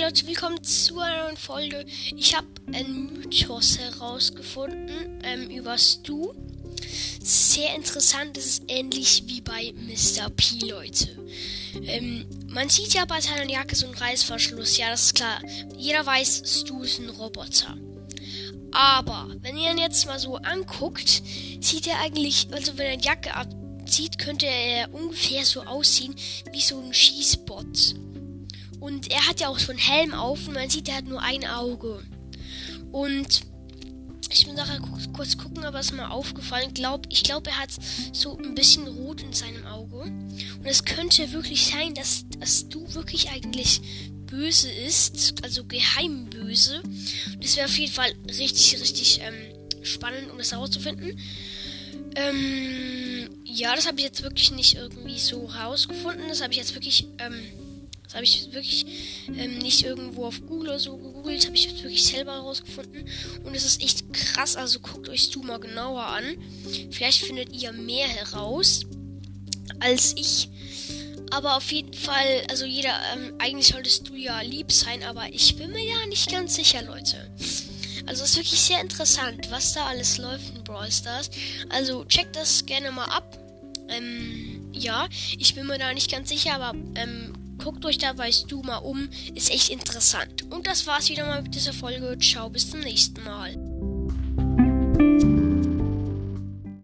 Leute, willkommen zu einer neuen Folge. Ich habe einen Mythos herausgefunden ähm, über Stu. Sehr interessant, das ist ähnlich wie bei Mr. P, Leute. Ähm, man sieht ja bei seiner Jacke so einen Reißverschluss, ja, das ist klar. Jeder weiß, Stu ist ein Roboter. Aber, wenn ihr ihn jetzt mal so anguckt, sieht er eigentlich, also wenn er die Jacke abzieht, könnte er ungefähr so aussehen wie so ein Schießbot. Und er hat ja auch so einen Helm auf und man sieht, er hat nur ein Auge. Und ich muss nachher kurz gucken, aber es ist mal aufgefallen. Glaub, ich glaube, er hat so ein bisschen rot in seinem Auge. Und es könnte wirklich sein, dass, dass du wirklich eigentlich böse ist, also geheim böse. Das wäre auf jeden Fall richtig, richtig ähm, spannend, um das herauszufinden. Ähm, ja, das habe ich jetzt wirklich nicht irgendwie so herausgefunden. Das habe ich jetzt wirklich ähm, das habe ich wirklich ähm, nicht irgendwo auf Google oder so gegoogelt, habe ich wirklich selber herausgefunden. Und es ist echt krass, also guckt euch du mal genauer an. Vielleicht findet ihr mehr heraus als ich. Aber auf jeden Fall, also jeder, ähm, eigentlich solltest du ja lieb sein, aber ich bin mir ja nicht ganz sicher, Leute. Also es ist wirklich sehr interessant, was da alles läuft in Brawl Stars. Also checkt das gerne mal ab. Ähm, ja, ich bin mir da nicht ganz sicher, aber ähm, Guckt euch da weißt du mal um, ist echt interessant. Und das war's wieder mal mit dieser Folge. Ciao, bis zum nächsten Mal.